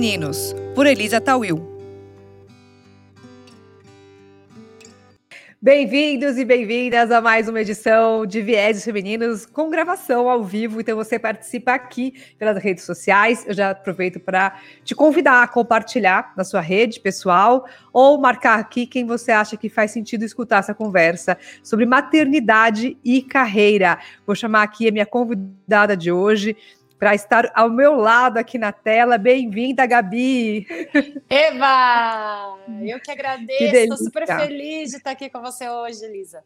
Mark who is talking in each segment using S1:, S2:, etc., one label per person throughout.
S1: Femininos, por Elisa Tawil. Bem-vindos e bem-vindas a mais uma edição de Vieses Femininos com gravação ao vivo. Então você participa aqui pelas redes sociais. Eu já aproveito para te convidar a compartilhar na sua rede pessoal ou marcar aqui quem você acha que faz sentido escutar essa conversa sobre maternidade e carreira. Vou chamar aqui a minha convidada de hoje, para estar ao meu lado aqui na tela. Bem-vinda, Gabi!
S2: Eva! Eu que agradeço, estou super feliz de estar aqui com você hoje, Elisa.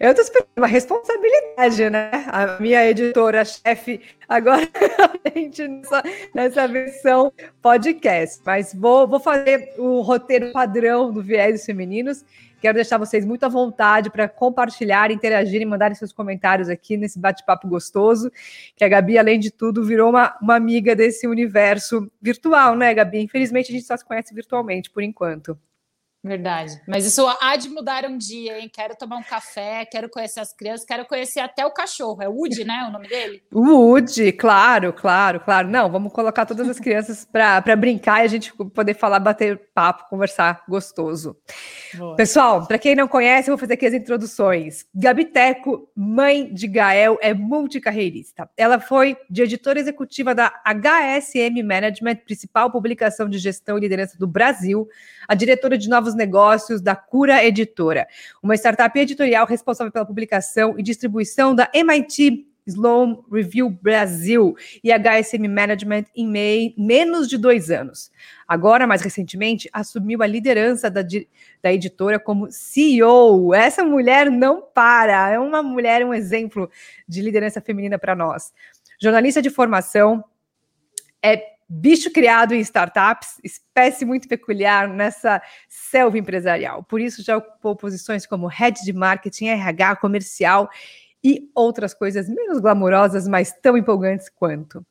S1: Eu estou esperando uma responsabilidade, né? A minha editora-chefe agora nessa, nessa versão podcast. Mas vou, vou fazer o roteiro padrão do Viés Femininos Quero deixar vocês muito à vontade para compartilhar, interagir e mandarem seus comentários aqui nesse bate-papo gostoso. Que a Gabi, além de tudo, virou uma, uma amiga desse universo virtual, né, Gabi? Infelizmente, a gente só se conhece virtualmente por enquanto.
S2: Verdade. Mas isso há de mudar um dia, hein? Quero tomar um café, quero conhecer as crianças, quero conhecer até o cachorro. É Woody, né? O nome dele?
S1: Woody, claro, claro, claro. Não, vamos colocar todas as crianças para brincar e a gente poder falar, bater papo, conversar gostoso. Boa. Pessoal, para quem não conhece, eu vou fazer aqui as introduções. Gabi Teco, mãe de Gael, é multicarreirista. Ela foi de editora executiva da HSM Management, principal publicação de gestão e liderança do Brasil, a diretora de novos negócios da Cura Editora, uma startup editorial responsável pela publicação e distribuição da MIT Sloan Review Brasil e HSM Management em mei, menos de dois anos. Agora, mais recentemente, assumiu a liderança da, da editora como CEO. Essa mulher não para, é uma mulher, um exemplo de liderança feminina para nós. Jornalista de formação, é bicho criado em startups, espécie muito peculiar nessa selva empresarial. Por isso já ocupou posições como head de marketing, RH, comercial e outras coisas menos glamurosas, mas tão empolgantes quanto.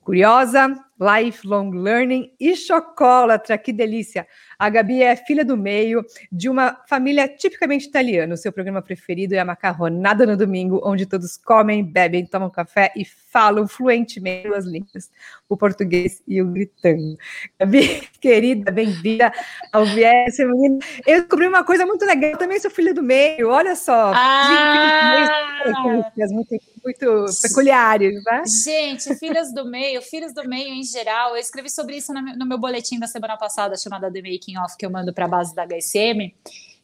S1: Curiosa, lifelong learning e chocolatra, que delícia! A Gabi é filha do meio de uma família tipicamente italiana. O seu programa preferido é a macarronada no domingo, onde todos comem, bebem, tomam café e falam fluentemente as línguas, o português e o gritando. Gabi, querida, bem-vinda ao Viés Feminino. Eu descobri uma coisa muito legal, eu também sou filha do meio, olha só.
S2: Ah!
S1: Muito, muito peculiares, né?
S2: Gente, filhas do meio, filhos do meio em geral, eu escrevi sobre isso no meu boletim da semana passada, chamada The Making Off, que eu mando para a base da HSM,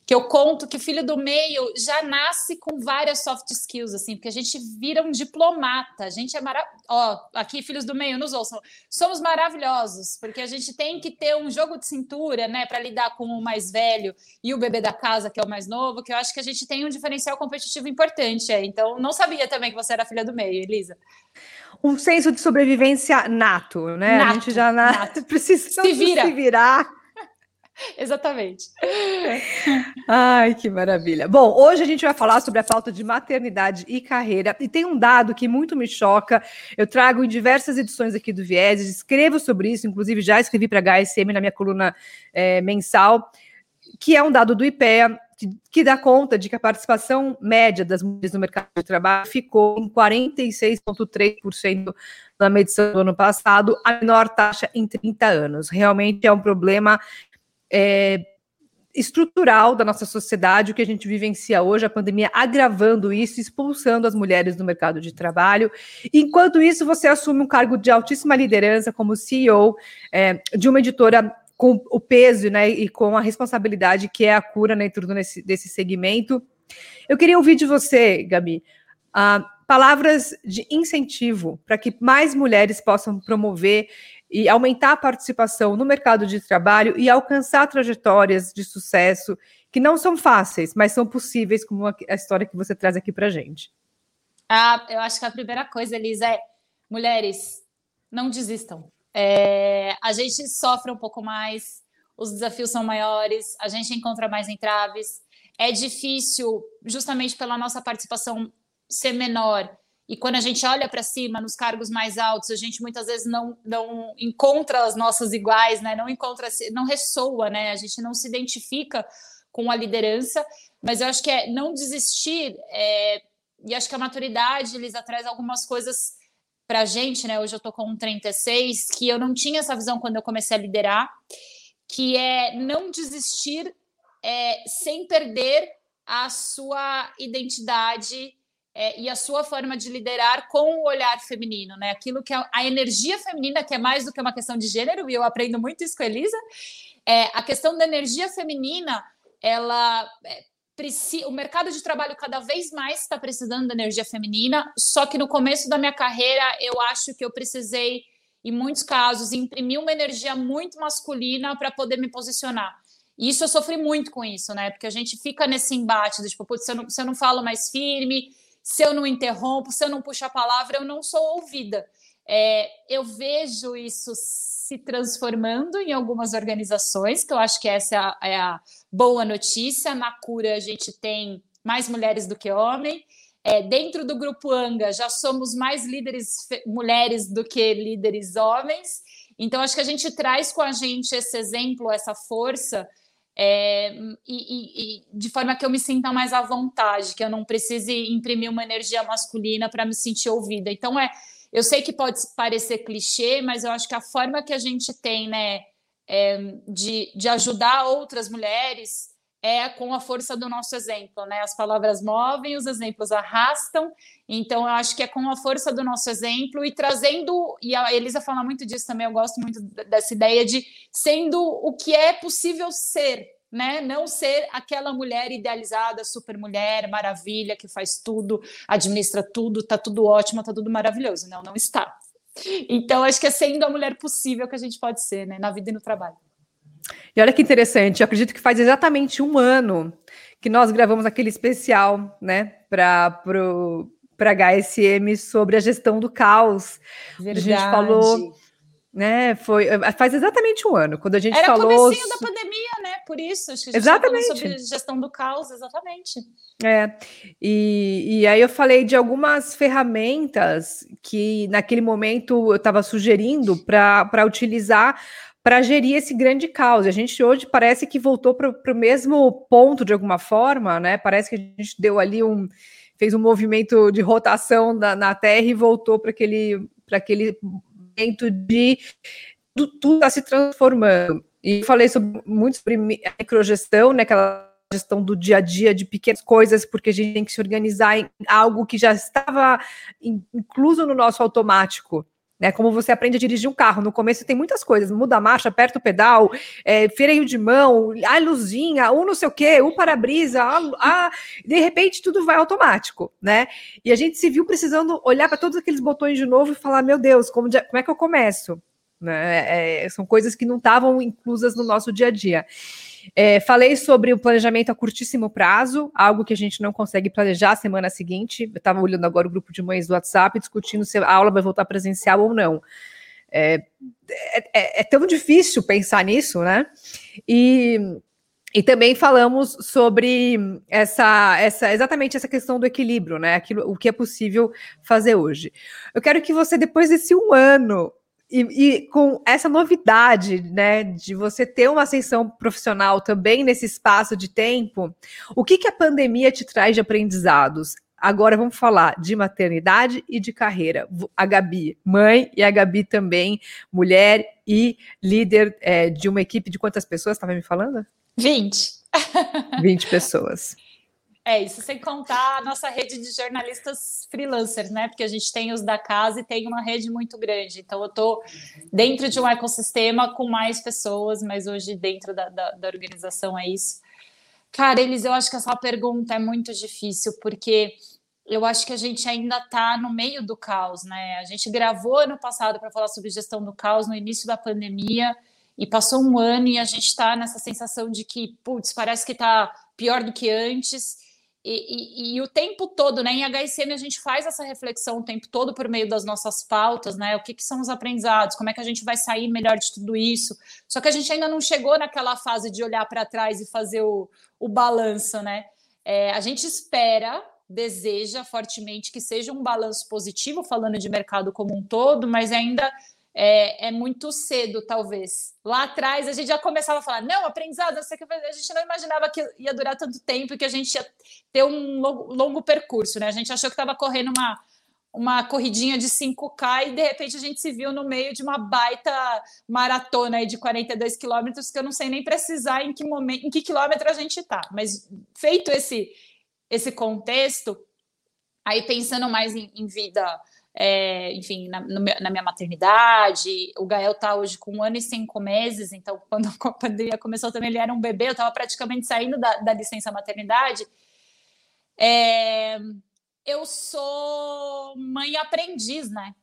S2: que eu conto que o filho do meio já nasce com várias soft skills, assim, porque a gente vira um diplomata, a gente é maravilhoso. Ó, aqui, filhos do meio, nos ouçam. Somos maravilhosos, porque a gente tem que ter um jogo de cintura, né, para lidar com o mais velho e o bebê da casa, que é o mais novo, que eu acho que a gente tem um diferencial competitivo importante. É. Então, não sabia também que você era filha do meio, Elisa
S1: um senso de sobrevivência nato, né?
S2: Nato,
S1: a gente já na...
S2: nato.
S1: precisa
S2: se, vira.
S1: se virar.
S2: Exatamente.
S1: Ai, que maravilha. Bom, hoje a gente vai falar sobre a falta de maternidade e carreira. E tem um dado que muito me choca. Eu trago em diversas edições aqui do Vieses, escrevo sobre isso, inclusive já escrevi para a HSM na minha coluna é, mensal, que é um dado do IPEA, que, que dá conta de que a participação média das mulheres no mercado de trabalho ficou em 46,3% na medição do ano passado, a menor taxa em 30 anos. Realmente é um problema é, estrutural da nossa sociedade, o que a gente vivencia hoje, a pandemia agravando isso, expulsando as mulheres do mercado de trabalho. Enquanto isso, você assume um cargo de altíssima liderança como CEO é, de uma editora com o peso né, e com a responsabilidade que é a cura né, nesse, desse segmento. Eu queria ouvir de você, Gabi, uh, palavras de incentivo para que mais mulheres possam promover e aumentar a participação no mercado de trabalho e alcançar trajetórias de sucesso que não são fáceis, mas são possíveis, como a história que você traz aqui para gente.
S2: Ah, eu acho que a primeira coisa, Elisa, é mulheres, não desistam. É, a gente sofre um pouco mais, os desafios são maiores, a gente encontra mais entraves. É difícil, justamente pela nossa participação ser menor. E quando a gente olha para cima, nos cargos mais altos, a gente muitas vezes não, não encontra as nossas iguais, né? não encontra, não ressoa, né? a gente não se identifica com a liderança. Mas eu acho que é não desistir, é, e acho que a maturidade, Elisa, traz algumas coisas para a gente, né? Hoje eu tô com 36, que eu não tinha essa visão quando eu comecei a liderar, que é não desistir é, sem perder a sua identidade é, e a sua forma de liderar com o olhar feminino, né? Aquilo que é a energia feminina, que é mais do que uma questão de gênero, e eu aprendo muito isso com a Elisa, é, a questão da energia feminina, ela é, o mercado de trabalho cada vez mais está precisando da energia feminina, só que no começo da minha carreira eu acho que eu precisei, em muitos casos, imprimir uma energia muito masculina para poder me posicionar. E isso eu sofri muito com isso, né? Porque a gente fica nesse embate de tipo, putz, se eu não, se eu não falo mais firme, se eu não interrompo, se eu não puxo a palavra, eu não sou ouvida. É, eu vejo isso se transformando em algumas organizações, que eu acho que essa é a, é a boa notícia. Na cura, a gente tem mais mulheres do que homens. É, dentro do grupo ANGA, já somos mais líderes mulheres do que líderes homens. Então, acho que a gente traz com a gente esse exemplo, essa força, é, e, e, de forma que eu me sinta mais à vontade, que eu não precise imprimir uma energia masculina para me sentir ouvida. Então, é eu sei que pode parecer clichê, mas eu acho que a forma que a gente tem, né, é, de, de ajudar outras mulheres é com a força do nosso exemplo, né? As palavras movem, os exemplos arrastam. Então, eu acho que é com a força do nosso exemplo e trazendo, e a Elisa fala muito disso também, eu gosto muito dessa ideia de sendo o que é possível ser, né? Não ser aquela mulher idealizada, super mulher, maravilha, que faz tudo, administra tudo, tá tudo ótimo, tá tudo maravilhoso. Não, não está. Então, acho que é sendo a mulher possível que a gente pode ser, né? Na vida e no trabalho.
S1: E olha que interessante, eu acredito que faz exatamente um ano que nós gravamos aquele especial, né, para para HSM sobre a gestão do caos. Verdade. A gente falou né? Foi eh, faz exatamente um ano quando a gente
S2: Era
S1: falou.
S2: Era comecinho da pandemia, né? Por isso, acho que a gente exatamente. sobre gestão do caos, exatamente.
S1: É. E, e aí eu falei de algumas ferramentas que naquele momento eu estava sugerindo para utilizar para gerir esse grande caos. A gente hoje parece que voltou para o momento ponto de alguma forma, né? Parece que a gente deu ali um fez um movimento de rotação na, na Terra e voltou para aquele para aquele momento de tudo está se transformando. E falei sobre, muito sobre microgestão, né, aquela gestão do dia a dia de pequenas coisas, porque a gente tem que se organizar em algo que já estava incluso no nosso automático. Né, como você aprende a dirigir um carro. No começo tem muitas coisas, muda a marcha, aperta o pedal, é, freio de mão, a luzinha, o não sei o quê, o para-brisa, de repente tudo vai automático, né? E a gente se viu precisando olhar para todos aqueles botões de novo e falar, meu Deus, como, como é que eu começo? Né? É, são coisas que não estavam inclusas no nosso dia a dia. É, falei sobre o planejamento a curtíssimo prazo, algo que a gente não consegue planejar a semana seguinte. Eu estava olhando agora o grupo de mães do WhatsApp, discutindo se a aula vai voltar presencial ou não. É, é, é tão difícil pensar nisso, né? E, e também falamos sobre essa, essa, exatamente essa questão do equilíbrio, né? Aquilo, o que é possível fazer hoje. Eu quero que você, depois desse um ano e, e, com essa novidade, né, de você ter uma ascensão profissional também nesse espaço de tempo, o que, que a pandemia te traz de aprendizados? Agora vamos falar de maternidade e de carreira. A Gabi, mãe, e a Gabi também, mulher e líder é, de uma equipe de quantas pessoas? Estava me falando?
S2: 20.
S1: 20 pessoas.
S2: É, isso sem contar a nossa rede de jornalistas freelancers, né? Porque a gente tem os da casa e tem uma rede muito grande. Então, eu estou dentro de um ecossistema com mais pessoas, mas hoje dentro da, da, da organização é isso. Cara, eles, eu acho que essa pergunta é muito difícil, porque eu acho que a gente ainda está no meio do caos, né? A gente gravou ano passado para falar sobre gestão do caos no início da pandemia e passou um ano e a gente está nessa sensação de que, putz, parece que está pior do que antes. E, e, e, o tempo todo, né? Em HSM a gente faz essa reflexão o tempo todo por meio das nossas pautas, né? O que, que são os aprendizados, como é que a gente vai sair melhor de tudo isso. Só que a gente ainda não chegou naquela fase de olhar para trás e fazer o, o balanço, né? É, a gente espera, deseja fortemente que seja um balanço positivo, falando de mercado como um todo, mas ainda é, é, muito cedo, talvez. Lá atrás a gente já começava a falar, não, aprendizado, a gente não imaginava que ia durar tanto tempo e que a gente ia ter um longo, longo percurso, né? A gente achou que estava correndo uma, uma corridinha de 5K e de repente a gente se viu no meio de uma baita maratona aí de 42 quilômetros que eu não sei nem precisar em que momento, em que quilômetro a gente está. Mas feito esse esse contexto, aí pensando mais em, em vida, é, enfim, na, no, na, minha maternidade, o Gael está hoje com um ano e cinco meses, então quando a pandemia começou também ele era um bebê, eu estava praticamente saindo da, da licença maternidade. É, eu sou mãe aprendiz, né?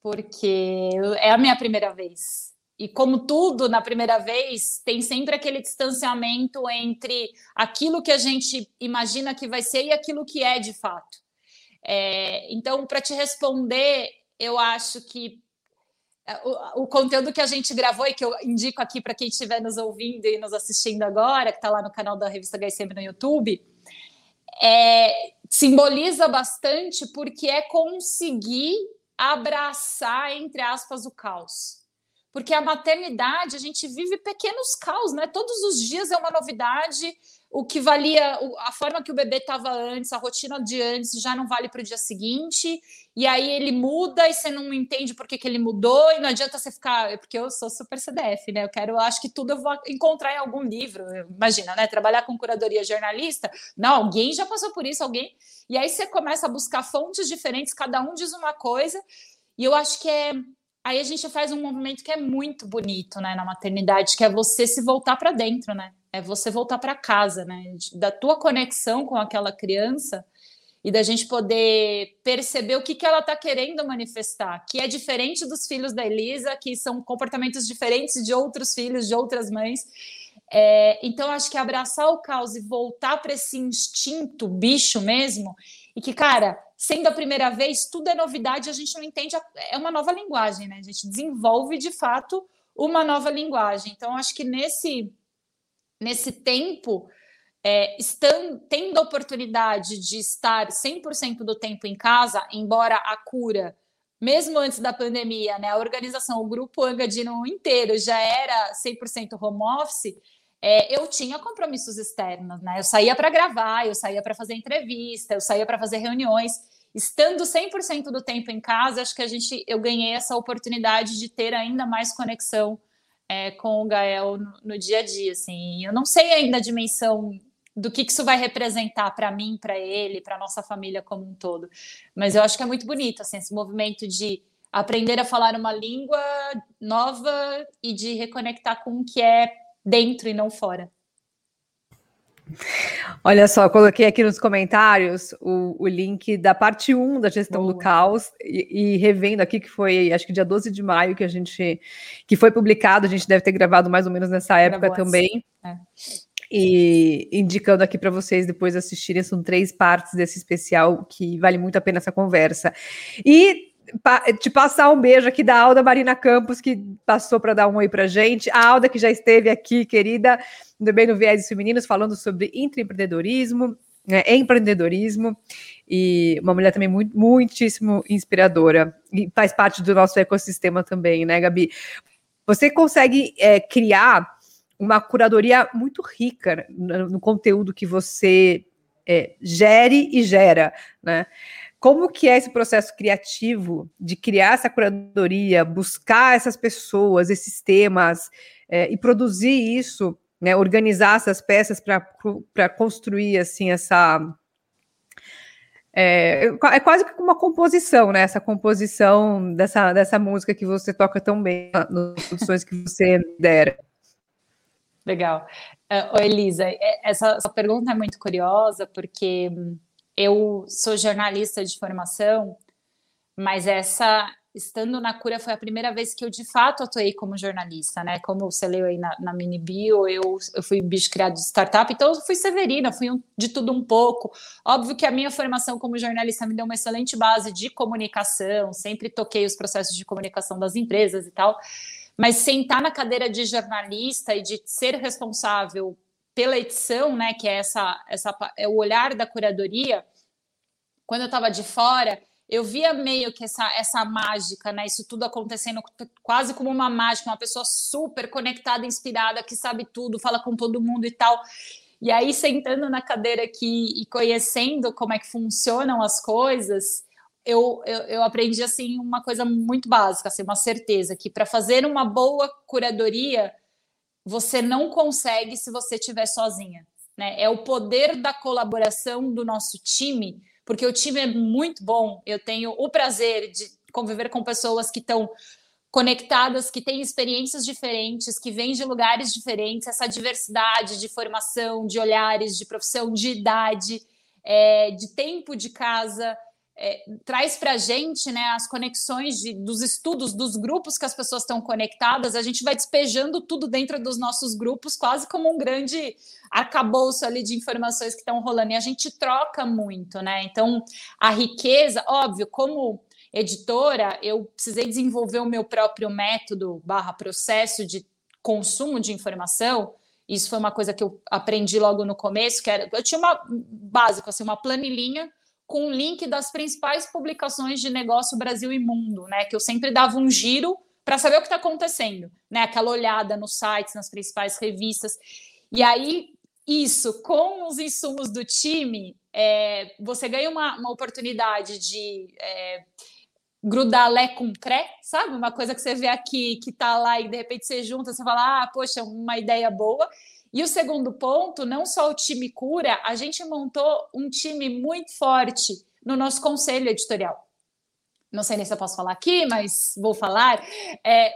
S2: Porque é a minha primeira vez. E como tudo na primeira vez, tem sempre aquele distanciamento entre aquilo que a gente imagina que vai ser e aquilo que é de fato. É, então, para te responder, eu acho que é, o, o, conteúdo que a gente gravou e que eu indico aqui para quem estiver nos ouvindo e nos assistindo agora, que está lá no canal da revista HSM no YouTube, é, simboliza bastante porque é conseguir abraçar, entre aspas, o caos. Porque a maternidade, a gente vive pequenos caos, né? Todos os dias é uma novidade, o que valia, a forma que o bebê estava antes, a rotina de antes já não vale para o dia seguinte, e aí ele muda e você não entende por que, que ele mudou, e não adianta você ficar, é porque eu sou super CDF, né? Eu quero, acho que tudo eu vou encontrar em algum livro. Imagina, né? Trabalhar com curadoria jornalista, não, alguém já passou por isso, alguém. E aí você começa a buscar fontes diferentes, cada um diz uma coisa, e eu acho que é aí a gente faz um movimento que é muito bonito, né, na maternidade, que é você se voltar para dentro, né? É você voltar para casa, né? Da tua conexão com aquela criança e da gente poder perceber o que, que ela está querendo manifestar, que é diferente dos filhos da Elisa, que são comportamentos diferentes de outros filhos, de outras mães. É, então, acho que abraçar o caos e voltar para esse instinto bicho mesmo, e que, cara, sendo a primeira vez, tudo é novidade, a gente não entende, é uma nova linguagem, né? A gente desenvolve de fato uma nova linguagem. Então, acho que nesse nesse tempo, é, estando, tendo a oportunidade de estar 100% do tempo em casa, embora a cura, mesmo antes da pandemia, né, a organização, o grupo Angadino inteiro já era 100% home office, é, eu tinha compromissos externos, né? Eu saía para gravar, eu saía para fazer entrevista, eu saía para fazer reuniões. Estando 100% do tempo em casa, acho que a gente, eu ganhei essa oportunidade de ter ainda mais conexão é, com o Gael no, no, dia a dia. Assim. Eu não sei ainda a dimensão do que, que isso vai representar para mim, para ele, para nossa família como um todo. Mas eu acho que é muito bonito assim, esse movimento de aprender a falar uma língua nova e de reconectar com o que é dentro e não fora.
S1: Olha só, coloquei aqui nos comentários o, o link da parte 1 da gestão Boa. do caos e, e, revendo aqui que foi, acho que dia 12 de maio que a gente que foi publicado, a gente deve ter gravado mais ou menos nessa época também. É. E indicando aqui para vocês depois assistirem, são três partes desse especial que vale muito a pena essa conversa. E te passar um beijo aqui da Alda Marina Campos, que passou para dar um oi para gente. A Alda, que já esteve aqui, querida, também no Viés Femininos, falando sobre intraempreendedorismo, né, empreendedorismo, e uma mulher também muito, muitíssimo inspiradora, e faz parte do nosso ecossistema também, né, Gabi? Você consegue é, criar uma curadoria muito rica no, no conteúdo que você é, gere e gera, né? Como que é esse processo criativo de criar essa curadoria, buscar essas pessoas, esses temas é, e produzir isso, né, organizar essas peças para construir assim essa é, é, quase que uma composição, né? Essa composição dessa, dessa música que você toca tão bem nas produções que você dera.
S2: Legal. Uh, Elisa, é, essa, essa pergunta é muito curiosa, porque eu sou jornalista de formação, mas essa estando na cura foi a primeira vez que eu de fato atuei como jornalista, né? Como você leu aí na, na mini bio, eu, eu fui bicho criado de startup, então eu fui severina, fui um, de tudo um pouco. Óbvio que a minha formação como jornalista me deu uma excelente base de comunicação, sempre toquei os processos de comunicação das empresas e tal. Mas sentar na cadeira de jornalista e de ser responsável pela edição, né, que é essa, essa é o olhar da curadoria, quando eu estava de fora, eu via meio que essa, essa mágica, né, isso tudo acontecendo quase como uma mágica, uma pessoa super conectada, inspirada, que sabe tudo, fala com todo mundo e tal. E aí, sentando na cadeira aqui e conhecendo como é que funcionam as coisas, eu, eu, eu, aprendi assim uma coisa muito básica, assim, uma certeza que para fazer uma boa curadoria você não consegue se você estiver sozinha. Né? É o poder da colaboração do nosso time, porque o time é muito bom. Eu tenho o prazer de conviver com pessoas que estão conectadas, que têm experiências diferentes, que vêm de lugares diferentes, essa diversidade de formação, de olhares, de profissão, de idade, é, de tempo de casa é, traz para a gente né, as conexões de, dos estudos, dos grupos que as pessoas estão conectadas, a gente vai despejando tudo dentro dos nossos grupos, quase como um grande arcabouço ali de informações que estão rolando, e a gente troca muito, né? Então, a riqueza, óbvio, como editora, eu precisei desenvolver o meu próprio método barra processo de consumo de informação. Isso foi uma coisa que eu aprendi logo no começo, que era, eu tinha uma básico, assim, uma planilhinha com o link das principais publicações de negócio Brasil e Mundo, né? Que eu sempre dava um giro para saber o que está acontecendo, né? Aquela olhada nos sites, nas principais revistas. E aí, isso, com os insumos do time, é, você ganha uma, uma oportunidade de é, grudar lé com cré, sabe? Uma coisa que você vê aqui, que está lá e de repente você junta, você fala, ah, poxa, uma ideia boa. E o segundo ponto, não só o time cura, a gente montou um time muito forte no nosso conselho editorial. Não sei nem se eu posso falar aqui, mas vou falar. É,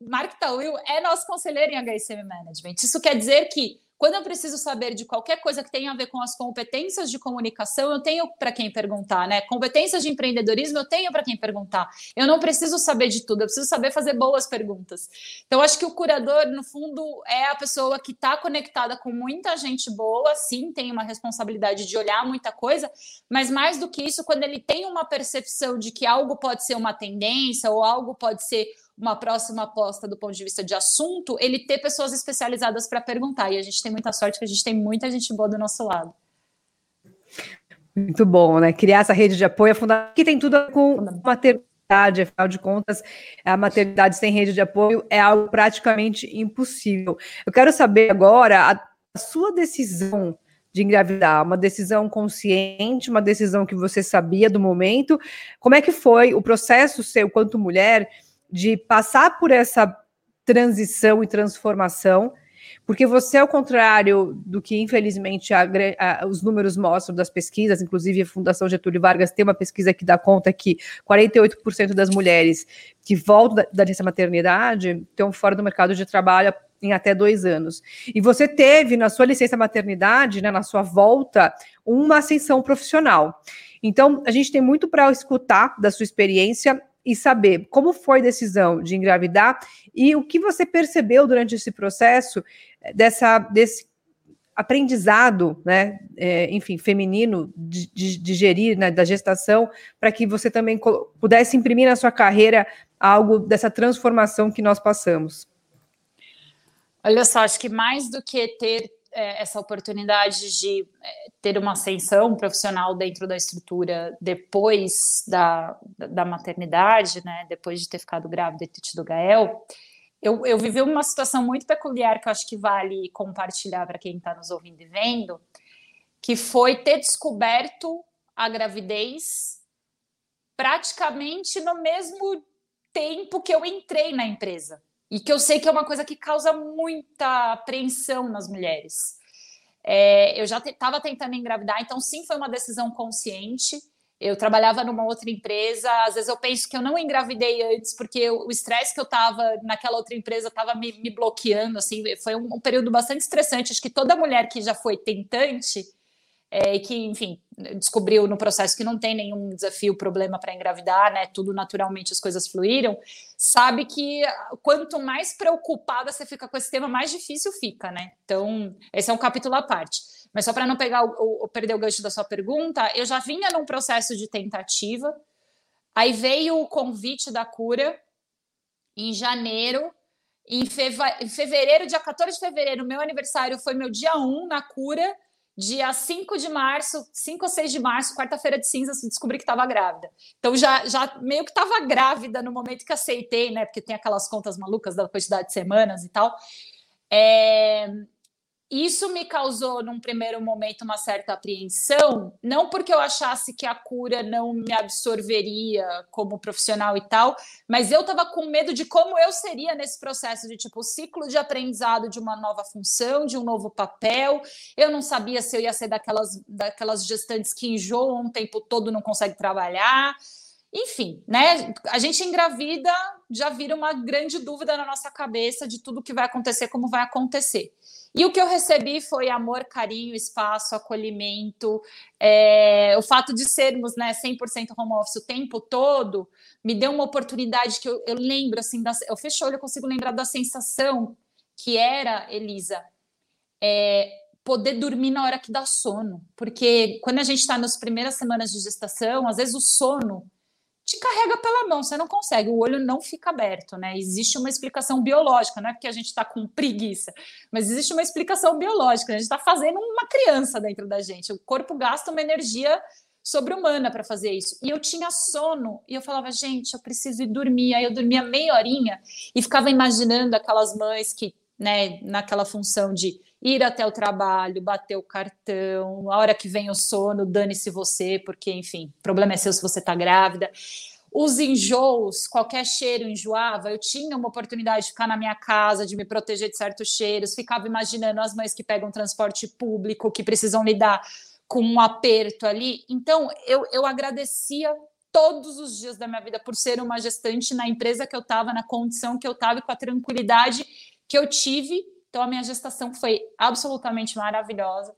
S2: Mark Tawil é nosso conselheiro em HSM Management. Isso quer dizer que quando eu preciso saber de qualquer coisa que tenha a ver com as competências de comunicação, eu tenho para quem perguntar, né? Competências de empreendedorismo, eu tenho para quem perguntar. Eu não preciso saber de tudo, eu preciso saber fazer boas perguntas. Então, acho que o curador, no fundo, é a pessoa que está conectada com muita gente boa, sim, tem uma responsabilidade de olhar muita coisa, mas mais do que isso, quando ele tem uma percepção de que algo pode ser uma tendência ou algo pode ser uma próxima aposta do ponto de vista de assunto, ele ter pessoas especializadas para perguntar. E a gente tem muita sorte que a gente tem muita gente boa do nosso lado.
S1: Muito bom, né? Criar essa rede de apoio é fundamental, que tem tudo a ver com maternidade, afinal de contas, a maternidade sem rede de apoio é algo praticamente impossível. Eu quero saber agora a, a sua decisão de engravidar, uma decisão consciente, uma decisão que você sabia do momento. Como é que foi o processo seu quanto mulher de passar por essa transição e transformação, porque você, ao contrário do que infelizmente a, a, os números mostram das pesquisas, inclusive a Fundação Getúlio Vargas tem uma pesquisa que dá conta que 48% das mulheres que voltam da, licença maternidade estão fora do mercado de trabalho em até dois anos. E você teve na sua licença maternidade, né, na sua volta, uma ascensão profissional. Então, a gente tem muito para escutar da sua experiência e saber como foi a decisão de engravidar e o que você percebeu durante esse processo eh, dessa, desse aprendizado, né, é, enfim, feminino de, de, de gerir, né, da gestação, para que você também pudesse imprimir na sua carreira algo dessa transformação que nós passamos.
S2: Olha só, acho que mais do que ter é, essa oportunidade de é, ter uma ascensão profissional dentro da estrutura depois da, da maternidade, né, depois de ter ficado grávida e ter tido Gael, eu, eu vivi uma situação muito peculiar que eu acho que vale compartilhar para quem está nos ouvindo e vendo, que foi ter descoberto a gravidez praticamente no mesmo tempo que eu entrei na empresa e que eu sei que é uma coisa que causa muita apreensão nas mulheres. É, eu já estava te, tentando engravidar, então sim, foi uma decisão consciente. Eu trabalhava numa outra empresa, às vezes eu penso que eu não engravidei antes, porque o estresse que eu estava naquela outra empresa estava me, me, bloqueando, assim, foi um, um período bastante estressante. Acho que toda mulher que já foi tentante é, que, enfim, descobriu no processo que não tem nenhum desafio, problema para engravidar, né? Tudo naturalmente as coisas fluíram, sabe que quanto mais preocupada você fica com esse tema, mais difícil fica, né? Então, esse é um capítulo à parte. Mas só para não pegar o, o, perder o gancho da sua pergunta, eu já vinha num processo de tentativa, aí veio o convite da cura em janeiro. Em, fevereiro, dia 14 de fevereiro, meu aniversário foi meu dia 1 na cura dia 5 de março, 5 ou 6 de março, quarta-feira de cinzas, descobri que estava grávida. Então já, já meio que estava grávida no momento que aceitei, né? Porque tem aquelas contas malucas da quantidade de semanas e tal. É... isso me causou, num primeiro momento, uma certa apreensão, não porque eu achasse que a cura não me absorveria como profissional e tal, mas eu estava com medo de como eu seria nesse processo de tipo ciclo de aprendizado de uma nova função, de um novo papel. Eu não sabia se eu ia ser daquelas, daquelas gestantes que enjoam o tempo todo, não consegue trabalhar. Enfim, né? A gente engravida, já vira uma grande dúvida na nossa cabeça de tudo que vai acontecer, como vai acontecer. E o que eu recebi foi amor, carinho, espaço, acolhimento. É, o fato de sermos né, 100% home office o tempo todo me deu uma oportunidade que eu, eu lembro, assim, da, eu fecho o olho, eu consigo lembrar da sensação que era, Elisa, é, poder dormir na hora que dá sono. Porque quando a gente está nas primeiras semanas de gestação, às vezes o sono carrega pela mão, você não consegue, o olho não fica aberto, né? Existe uma explicação biológica, não é porque a gente está com preguiça, mas existe uma explicação biológica, a gente está fazendo uma criança dentro da gente, o corpo gasta uma energia sobre-humana para fazer isso. E eu tinha sono, e eu falava, gente, eu preciso ir dormir. Aí eu dormia meia horinha e ficava imaginando aquelas mães que, né, naquela função de ir até o trabalho, bater o cartão, a hora que vem o sono, dane-se você, porque, enfim, problema é seu se você está grávida. Os enjoos, qualquer cheiro enjoava, eu tinha uma oportunidade de ficar na minha casa, de me proteger de certos cheiros, ficava imaginando as mães que pegam transporte público, que precisam lidar com um aperto ali. Então, eu, eu agradecia todos os dias da minha vida por ser uma gestante na empresa que eu estava, na condição que eu estava e com a tranquilidade que eu tive então, a minha gestação foi absolutamente maravilhosa.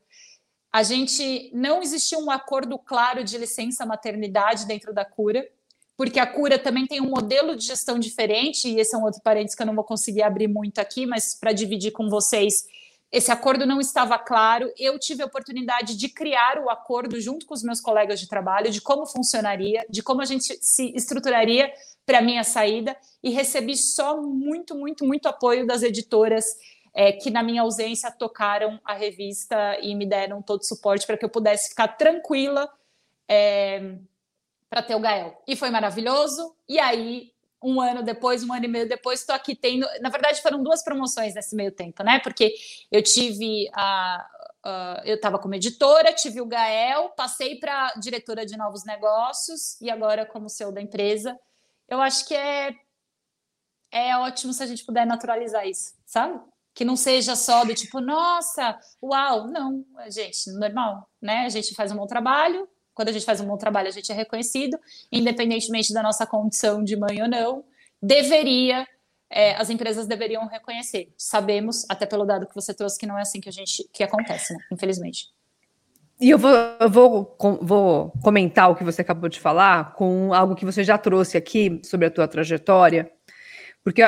S2: A gente não existiu um acordo claro de licença maternidade dentro da cura, porque a cura também tem um modelo de gestão diferente, e esse é um outro parênteses que eu não vou conseguir abrir muito aqui, mas para dividir com vocês, esse acordo não estava claro. Eu tive a oportunidade de criar o acordo junto com os meus colegas de trabalho, de como funcionaria, de como a gente se estruturaria para a minha saída, e recebi só muito, muito, muito apoio das editoras é, que na minha ausência tocaram a revista e me deram todo o suporte para que eu pudesse ficar tranquila é, para ter o Gael. E foi maravilhoso. E aí, um ano depois, um ano e meio depois, estou aqui tendo. Na verdade, foram duas promoções nesse meio tempo, né? Porque eu tive a. Eu estava como editora, tive o Gael, passei para diretora de novos negócios e agora como CEO da empresa. Eu acho que é, é ótimo se a gente puder naturalizar isso, sabe? que não seja só do tipo, nossa, uau, não, gente, normal, né? A gente faz um bom trabalho, quando a gente faz um bom trabalho, a gente é reconhecido, independentemente da nossa condição de mãe ou não, deveria, é, as empresas deveriam reconhecer. Sabemos, até pelo dado que você trouxe, que não é assim que a gente que acontece, né? infelizmente.
S1: E eu vou, eu vou, vou comentar o que você acabou de falar com algo que você já trouxe aqui sobre a tua trajetória, porque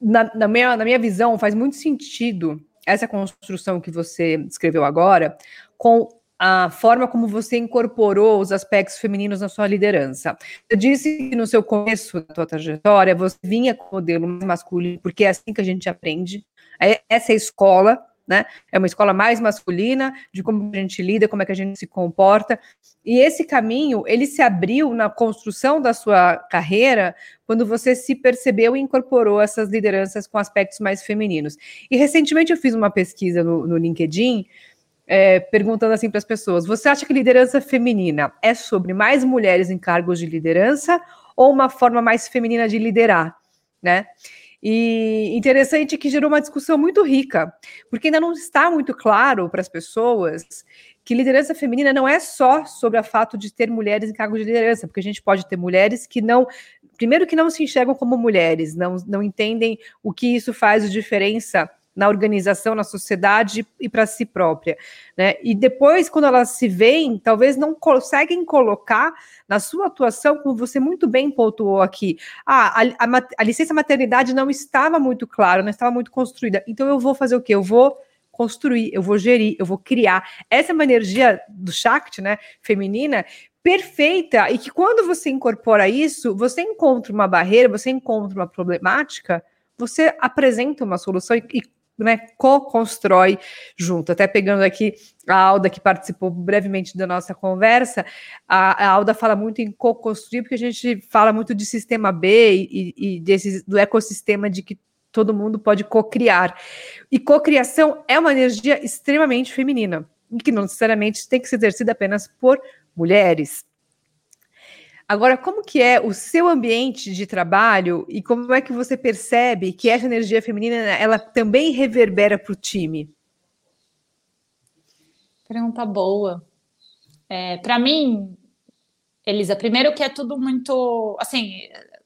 S1: na, na, minha, na minha visão, faz muito sentido essa construção que você descreveu agora com a forma como você incorporou os aspectos femininos na sua liderança. Você disse que no seu começo da sua trajetória você vinha com o modelo masculino, porque é assim que a gente aprende. É, essa é a escola, né? É uma escola mais masculina, de como a gente lida, como é que a gente se comporta. E esse caminho, ele se abriu na construção da sua carreira quando você se percebeu e incorporou essas lideranças com aspectos mais femininos. E recentemente eu fiz uma pesquisa no, no LinkedIn é, perguntando assim para as pessoas: você acha que liderança feminina é sobre mais mulheres em cargos de liderança ou uma forma mais feminina de liderar, né? E interessante que gerou uma discussão muito rica, porque ainda não está muito claro para as pessoas que liderança feminina não é só sobre o fato de ter mulheres em cargo de liderança, porque a gente pode ter mulheres que não, primeiro que não se enxergam como mulheres, não, não entendem o que isso faz de diferença na organização, na sociedade e para si própria. Né? E depois, quando elas se veem, talvez não conseguem colocar na sua atuação, como você muito bem pontuou aqui, ah, a, a, a licença maternidade não estava muito clara, não estava muito construída. Então eu vou fazer o quê? Eu vou construir, eu vou gerir, eu vou criar. Essa é uma energia do Shakti, né, feminina, perfeita, e que quando você incorpora isso, você encontra uma barreira, você encontra uma problemática, você apresenta uma solução e, e né, co-constrói junto. Até pegando aqui a Alda, que participou brevemente da nossa conversa, a, a Alda fala muito em co-construir, porque a gente fala muito de sistema B e, e do ecossistema de que todo mundo pode co-criar. E co-criação é uma energia extremamente feminina, e que não necessariamente tem que ser exercida apenas por mulheres. Agora, como que é o seu ambiente de trabalho e como é que você percebe que essa energia feminina ela também reverbera para o time?
S2: Pergunta boa. É, para mim, Elisa, primeiro que é tudo muito, assim,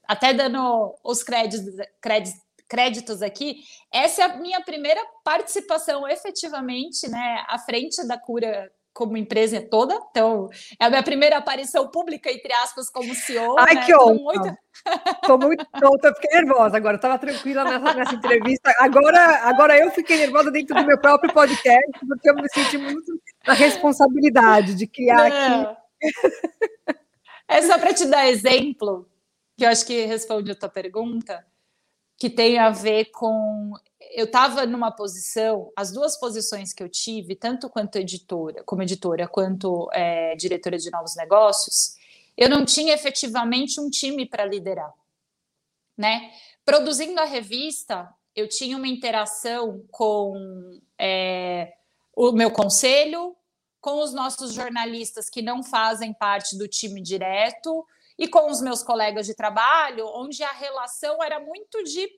S2: até dando os créditos, créditos, créditos aqui, essa é a minha primeira participação efetivamente, né, à frente da cura como empresa toda, então é a minha primeira aparição pública, entre aspas, como CEO.
S1: Ai,
S2: né?
S1: que honra! Muito... Tô muito tonta, fiquei nervosa agora, estava tranquila nessa, nessa, entrevista. Agora, agora eu fiquei nervosa dentro do meu próprio podcast, porque eu me senti muito na responsabilidade de criar Não. aqui.
S2: É só para te dar exemplo, que eu acho que responde a tua pergunta, que tem a ver com eu estava numa posição, as duas posições que eu tive, tanto quanto editora, como editora, quanto é, diretora de novos negócios, eu não tinha efetivamente um time para liderar, né? Produzindo a revista, eu tinha uma interação com é, o meu conselho, com os nossos jornalistas que não fazem parte do time direto e com os meus colegas de trabalho, onde a relação era muito de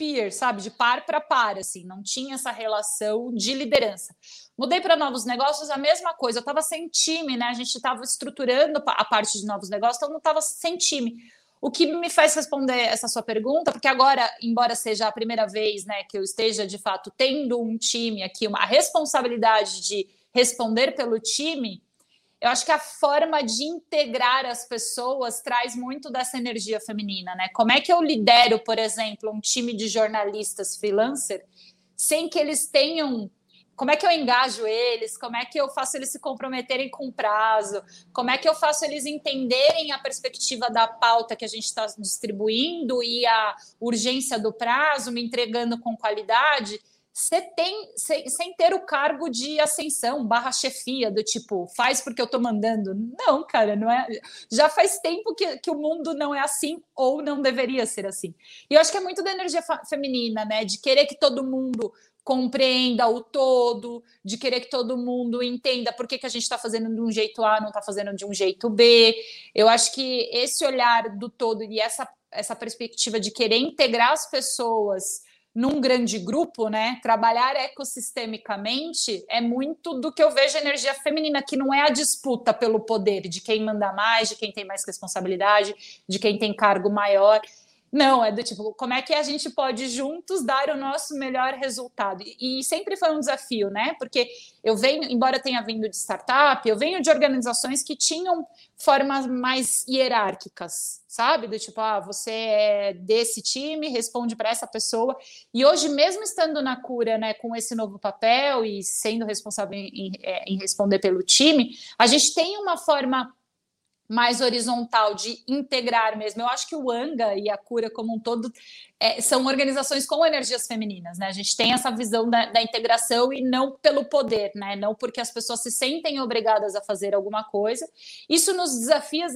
S2: peer, sabe? De par para par, assim, não tinha essa relação de liderança. Mudei para novos negócios, a mesma coisa. Eu estava sem time, né? A gente estava estruturando a parte de novos negócios, então não estava sem time. O que me faz responder essa sua pergunta, porque agora, embora seja a primeira vez, né, que eu esteja de fato tendo um time aqui, uma responsabilidade de responder pelo time, eu acho que a forma de integrar as pessoas traz muito dessa energia feminina, né? Como é que eu lidero, por exemplo, um time de jornalistas freelancer sem que eles tenham como é que eu engajo eles? Como é que eu faço eles se comprometerem com o prazo? Como é que eu faço eles entenderem a perspectiva da pauta que a gente está distribuindo e a urgência do prazo, me entregando com qualidade? Você tem, sem, sem, ter o cargo de ascensão, barra chefia, do tipo, faz porque eu tô mandando. Não, cara, não é. Já faz tempo que, que o mundo não é assim ou não deveria ser assim. E eu acho que é muito da energia feminina, né? De querer que todo mundo compreenda o todo, de querer que todo mundo entenda por que, que a gente está fazendo de um jeito A, não está fazendo de um jeito B. Eu acho que esse olhar do todo e essa, essa perspectiva de querer integrar as pessoas num grande grupo, né? Trabalhar ecossistemicamente é muito do que eu vejo energia feminina, que não é a disputa pelo poder de quem manda mais, de quem tem mais responsabilidade, de quem tem cargo maior. Não, é do tipo, como é que a gente pode juntos dar o nosso melhor resultado? E, e, sempre foi um desafio, né? Porque eu venho, embora tenha vindo de startup, eu venho de organizações que tinham formas mais hierárquicas, sabe? Do tipo, ah, você é desse time, responde para essa pessoa. E hoje, mesmo estando na cura, né, com esse novo papel e sendo responsável em, em, é, em responder pelo time, a gente tem uma forma mais horizontal, de integrar mesmo. Eu acho que o Anga e a Cura como um todo é, são organizações com energias femininas, né? A gente tem essa visão da, da, integração e não pelo poder, né? Não porque as pessoas se sentem obrigadas a fazer alguma coisa. Isso nos desafia,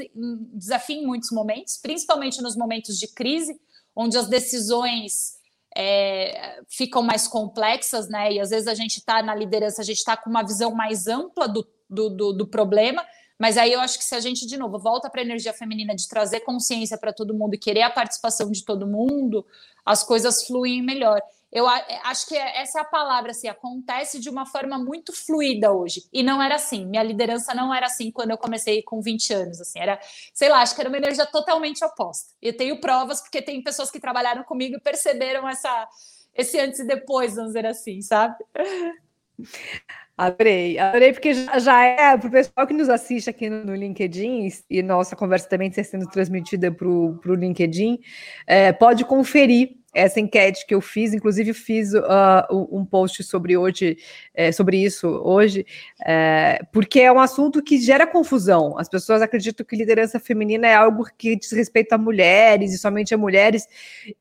S2: desafia em muitos momentos, principalmente nos momentos de crise, onde as decisões é, ficam mais complexas, né? E às vezes a gente está na liderança, a gente está com uma visão mais ampla do, do, do, do problema mas aí eu acho que se a gente, de novo, volta para a energia feminina de trazer consciência para todo mundo e querer a participação de todo mundo, as coisas fluem melhor. Eu é, acho que é, essa é a palavra, assim, acontece de uma forma muito fluida hoje. E não era assim. Minha liderança não era assim quando eu comecei com 20 anos, assim. Era, sei lá, acho que era uma energia totalmente oposta. E eu tenho provas porque tem pessoas que trabalharam comigo e perceberam essa, esse antes e depois, vamos dizer assim, sabe?
S1: Adorei, adorei, porque já, já é para o pessoal que nos assiste aqui no, no, LinkedIn, e nossa conversa também está sendo transmitida para o LinkedIn, é, pode conferir essa enquete que eu fiz, inclusive fiz uh, um post sobre hoje, é, sobre isso hoje, é, porque é um assunto que gera confusão. As pessoas acreditam que liderança feminina é algo que diz respeito a mulheres e somente a mulheres,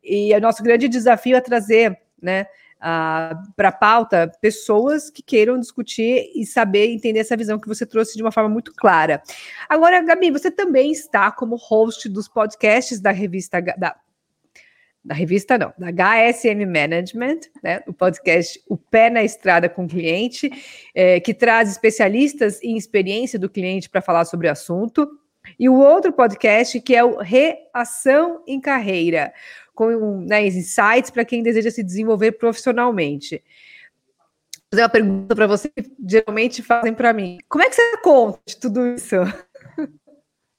S1: e o nosso grande desafio é trazer, né? Para a pauta pessoas que queiram discutir e saber entender essa visão que você trouxe de uma forma muito clara. Agora, Gabi, você também está como host dos podcasts da revista da, da revista não, da HSM Management, né, o podcast O Pé na Estrada com o Cliente, é, que traz especialistas em experiência do cliente para falar sobre o assunto, e o outro podcast que é o Reação em Carreira, com né, insights para quem deseja se desenvolver profissionalmente. Vou fazer uma pergunta para você que geralmente fazem para mim. Como é que você dá conta de tudo isso?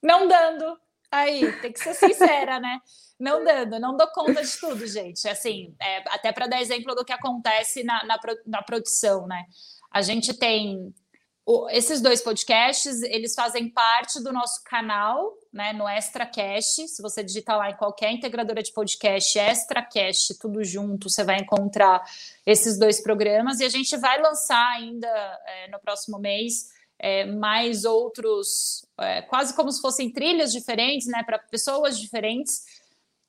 S2: Não dando. Aí, tem que ser sincera, né? Não dando, não dou conta de tudo, gente. Assim, é, até para dar exemplo do que acontece na, na, na produção, né? A gente tem o, esses dois podcasts, eles fazem parte do nosso canal, né, no ExtraCast. Se você digitar lá em qualquer integradora de podcast, ExtraCast, tudo junto, você vai encontrar esses dois programas. E a gente vai lançar ainda é, no próximo mês é, mais outros, é, quase como se fossem trilhas diferentes, né, para pessoas diferentes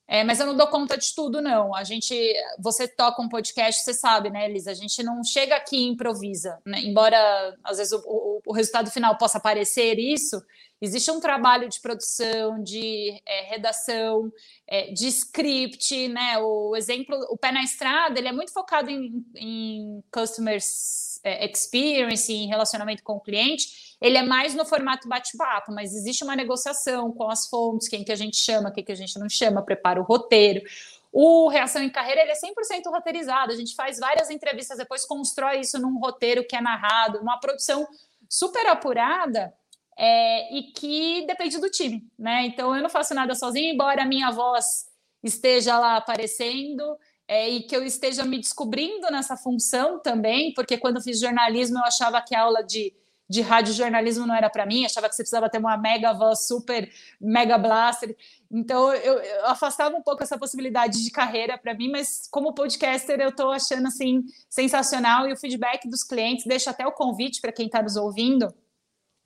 S2: é, mas eu não dou conta de tudo, não. A gente, você toca um podcast, você sabe, né, Elisa? A gente não chega aqui e improvisa, né? Embora às vezes o, o, o, resultado final possa parecer isso, existe um trabalho de produção, de é, redação, é, de script, né? O exemplo, o pé na estrada, ele é muito focado em, em customers experience, em relacionamento com o cliente ele é mais no formato bate-papo, mas existe uma negociação com as fontes, quem que a gente chama, quem que a gente não chama, prepara o roteiro. O Reação em Carreira ele é 100% roteirizado, a gente faz várias entrevistas, depois constrói isso num roteiro que é narrado, uma produção super apurada é, e que depende do time, né? Então eu não faço nada sozinho, embora a minha voz esteja lá aparecendo, é, e que eu esteja me descobrindo nessa função também, porque quando eu fiz jornalismo eu achava que a aula de de rádio jornalismo não era para mim, achava que você precisava ter uma mega voz super mega blaster. Então eu, eu afastava um pouco essa possibilidade de carreira para mim, mas como podcaster eu estou achando assim sensacional e o feedback dos clientes deixa até o convite para quem está nos ouvindo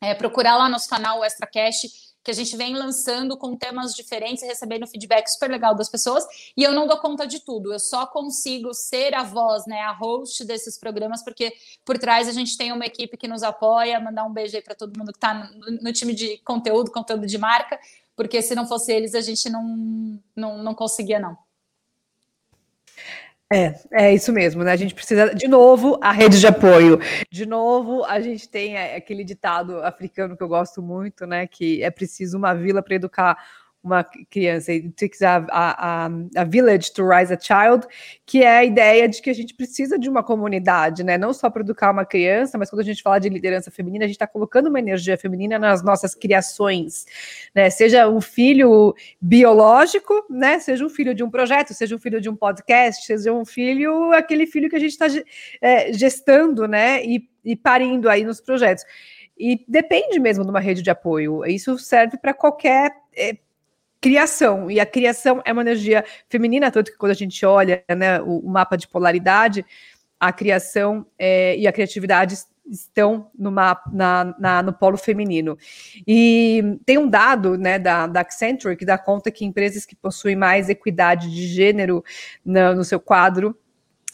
S2: é, procurar lá nosso canal o ExtraCast que a gente vem lançando com temas diferentes e recebendo feedback super legal das pessoas. E eu não dou conta de tudo, eu só consigo ser a voz, né, a host desses programas, porque por trás a gente tem uma equipe que nos apoia. Mandar um beijo aí para todo mundo que está no, no, time de conteúdo, conteúdo de marca, porque se não fosse eles, a gente não, não, não conseguia, não.
S1: É, é isso mesmo, né? A gente precisa, de novo, a rede de apoio. De novo, a gente tem é, aquele ditado africano que eu gosto muito, né? Que é preciso uma vila para educar uma criança, it takes a, a, a, village to raise a child, que é a ideia de que a gente precisa de uma comunidade, né? Não só para educar uma criança, mas quando a gente fala de liderança feminina, a gente está colocando uma energia feminina nas nossas criações, né? Seja um filho biológico, né? Seja um filho de um projeto, seja um filho de um podcast, seja um filho, aquele filho que a gente está é, gestando, né? E, e parindo aí nos projetos. E depende mesmo de uma rede de apoio. Isso serve para qualquer é, criação, e a criação é uma energia feminina, tanto que quando a gente olha né, o, o mapa de polaridade, a criação é, e a criatividade estão na, na, no polo feminino. E tem um dado né, da, da Accenture que dá conta que empresas que possuem mais equidade de gênero no, no seu quadro